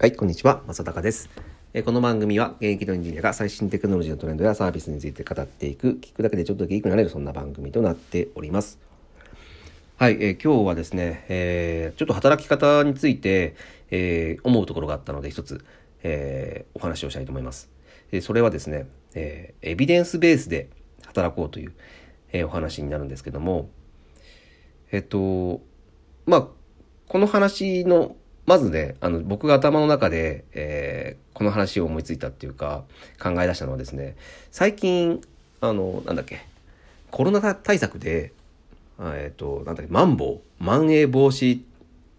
はい、こんにちは。正隆です。えこの番組は現役のエンジニアが最新テクノロジーのトレンドやサービスについて語っていく、聞くだけでちょっとギークになれるそんな番組となっております。はい、えー今日はですね、えーちょっと働き方について、えー思うところがあったので一つ、えーお話をしたいと思います。えそれはですね、えエビデンスベースで働こうという、えお話になるんですけども、えっと、まあ、この話の、まずね、あの、僕が頭の中で、えーこの話を思いついたっていうか、考え出したのはですね、最近、あの、なんだっけ、コロナ対策で、えっ、と、なんだっけ、マンボウ、まん延防止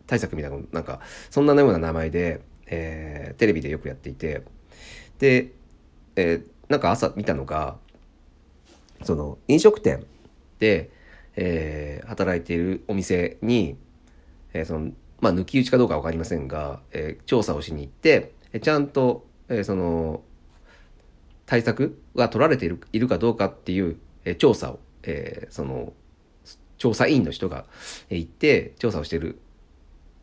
対策みたいな、なんか、そんなような名前で、えーテレビでよくやっていて、で、えーなんか朝見たのが、その、飲食店で、えー働いているお店に、えーその、まあ、抜き打ちかどうかわかりませんが、えー調査をしに行って、えちゃんと、えーその、対策が取られているいるかどうかっていう、え調査を、えその、調査委員の人がえ行って調査をしている、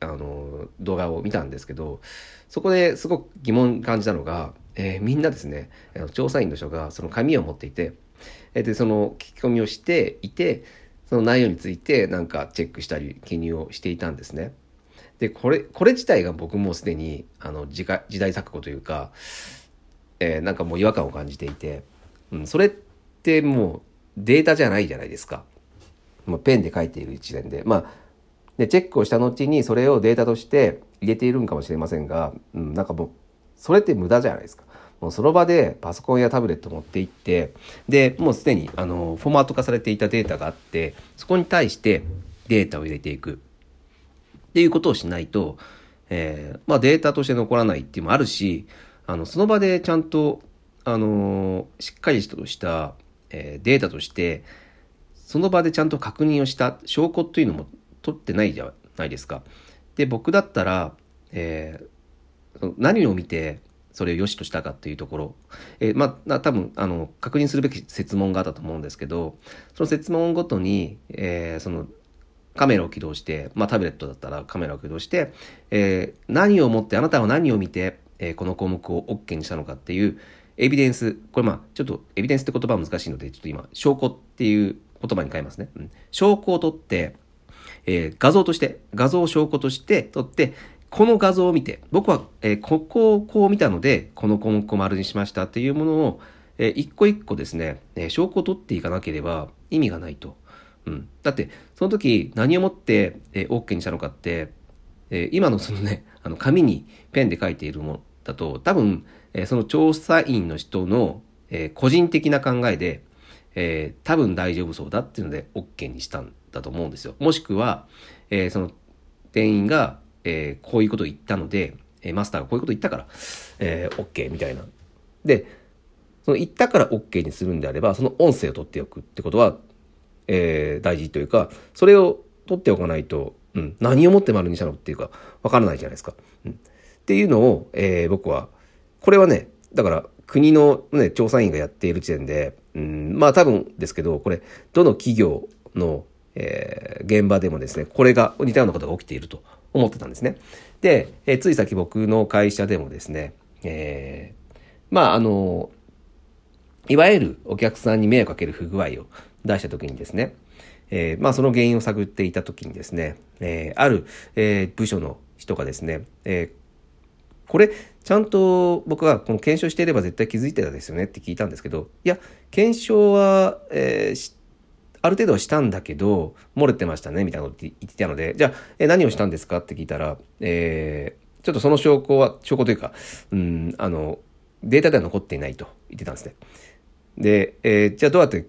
あの、動画を見たんですけど、そこですごく疑問感じたのが、えーみんなですね、調査員の人がその紙を持っていて、えで、その聞き込みをしていて、その内容についてなんかチェックしたり記入をしていたんですね。で、これ、これ自体が僕もすでに、あの、時時代錯誤というか、えーなんかもう違和感を感じていて、うん、それってもうデータじゃないじゃないですか。もうペンで書いている一連で。まあ、で、チェックをした後にそれをデータとして入れているんかもしれませんが、うん、なんかもう、それって無駄じゃないですか。もうその場でパソコンやタブレット持って行って、で、もうすでにあのフォーマット化されていたデータがあって、そこに対してデータを入れていく。っていうことをしないと、えーまあデータとして残らないっていうのもあるし、あの、その場でちゃんと、あのーしっかりとした、えーデータとして、その場でちゃんと確認をした証拠っていうのも取ってないじゃないですか。で、僕だったら、えー何を見てそれを良しとしたかっていうところ、えーまあ多分あの確認するべき設問があったと思うんですけどその設問ごとに、えーそのカメラを起動して、まあ、タブレットだったらカメラを起動して、えー何をもってあなたは何を見て、えーこの項目を OK にしたのかっていうエビデンスこれまあちょっとエビデンスって言葉は難しいのでちょっと今証拠っていう言葉に変えますね、うん証拠を取ってえー画像として、画像を証拠として取って、この画像を見て、僕は、えーここをこう見たので、この項目を丸にしましたっていうものを、えー一個一個ですね、えー証拠を取っていかなければ意味がないと。うん。だって、その時何をもって、えー OK にしたのかって、えー今のそのね、あの紙にペンで書いているものだと、多分、えーその調査員の人の、えー個人的な考えで、えー多分大丈夫そうだっていうので OK にしたんだと思うんですよ。もしくは、えーその店員が、えーこういうことを言ったので、えーマスターがこういうこと言ったから、えー OK みたいな。で、その言ったから OK にするんであれば、その音声を取っておくってことは、えー大事というか、それを取っておかないと、うん、何をもって丸にしたのっていうか、わからないじゃないですか。うん、っていうのを、えー僕は、これはね、だから国の、ね、調査員がやっている時点で、うん、まあ多分ですけど、これ、どの企業の、えー現場でもですね、これが似たようなことが起きていると思ってたんですね。で、えーつい先僕の会社でもですね、えーまああの、いわゆるお客さんに迷惑かける不具合を出したときにですね、えーまあその原因を探っていたときにですね、えーある、えー部署の人がですね、えーこれ、ちゃんと僕はこの検証していれば絶対気づいてたですよねって聞いたんですけど、いや、検証は、えーある程度はしたんだけど、漏れてましたね、みたいなこと言ってたので、じゃあ、え何をしたんですかって聞いたら、えーちょっとその証拠は、証拠というか、うん、あの、データでは残っていないと言ってたんですね。で、えーじゃあどうやって、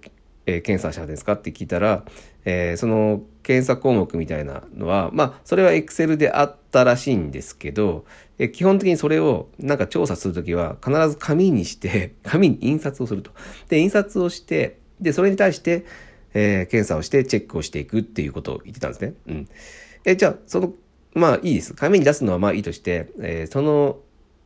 え検査したんですか？って聞いたら、えーその検査項目みたいなのは、まあ、それは Excel であったらしいんですけど、え基本的にそれをなんか調査するときは必ず紙にして、紙に印刷をすると。で、印刷をして、で、それに対して、えー検査をしてチェックをしていくっていうことを言ってたんですね。うん。え、じゃあ、その、まあいいです。紙に出すのはまあいいとして、えーその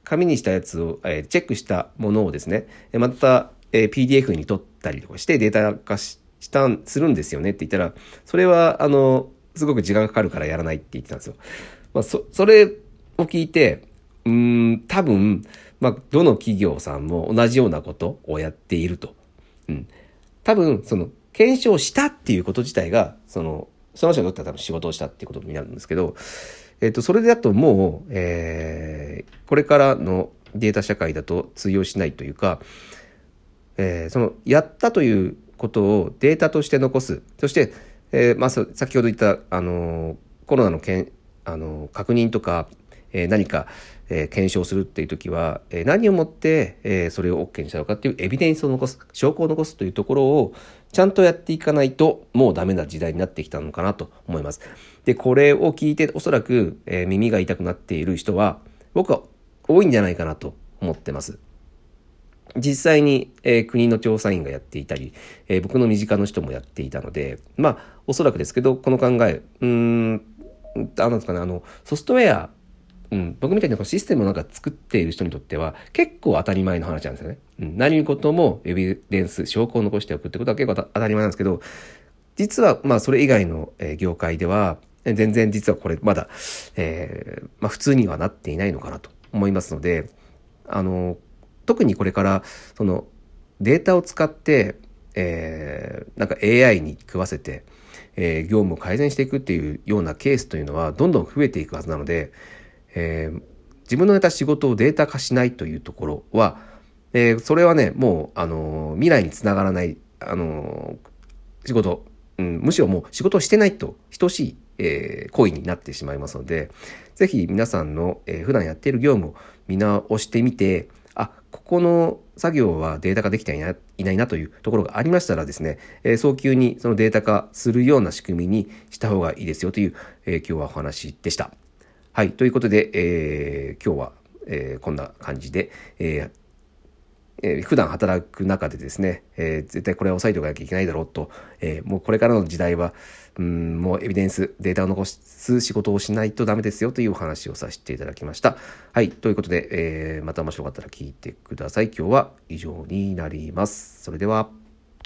紙にしたやつを、えーチェックしたものをですね、また、え PDF に取ってたりとかしてデータ化したん、するんですよねって言ったら、それは、あの、すごく時間がかかるからやらないって言ってたんですよ。まあ、そ、それを聞いて、うん、ん、多分、まあ、どの企業さんも同じようなことをやっていると。うん。多分、その、検証したっていうこと自体が、その、その人にとっては多分仕事をしたっていうことになるんですけど、えっ、と、それだともう、えー、これからのデータ社会だと通用しないというか、えー、その、やったということをデータとして残す。そして、えー、まあ、先ほど言った、あの、コロナのけん、あの、確認とか、えー、何か、えー、検証するっていう時は、えー、何をもって、えー、それを OK にしたのかっていうエビデンスを残す、証拠を残すというところをちゃんとやっていかないともうダメな時代になってきたのかなと思います。で、これを聞いておそらく、えー、耳が痛くなっている人は僕は多いんじゃないかなと思ってます。実際に、えー、国の調査員がやっていたり、えー、僕の身近な人もやっていたので、まあ、おそらくですけど、この考え、うん、あのですかね、あの、ソフトウェアうん、僕みたいにシステムをなんか作っている人にとっては結構当たり前の話なんですよね。うん、何事もエビデンス、証拠を残しておくってことは結構当たり前なんですけど、実はまあそれ以外の業界では全然実はこれまだ、えー、まあ、普通にはなっていないのかなと思いますので、あの、特にこれからそのデータを使って、えー、なんか AI に食わせて、えー、業務を改善していくっていうようなケースというのはどんどん増えていくはずなので、えー、自分のやった仕事をデータ化しないというところは、えー、それはね、もう、あの、未来につながらない、あの仕事、うん、むしろもう仕事をしてないと等しい、え行為になってしまいますので、ぜひ皆さんの、え普段やっている業務を見直してみて、ここの作業はデータ化できていないなというところがありましたらですね、え早急にそのデータ化するような仕組みにした方がいいですよという、え今日はお話でした。はい。ということで、えー、今日は、え、こんな感じで、えーえー、普段働く中でですね、えー、絶対これは押さえておかなきゃいけないだろうと、えー、もうこれからの時代は、うん、もうエビデンス、データを残す仕事をしないとダメですよというお話をさせていただきました。はい。ということで、えー、またもしよかったら聞いてください。今日は以上になります。それでは。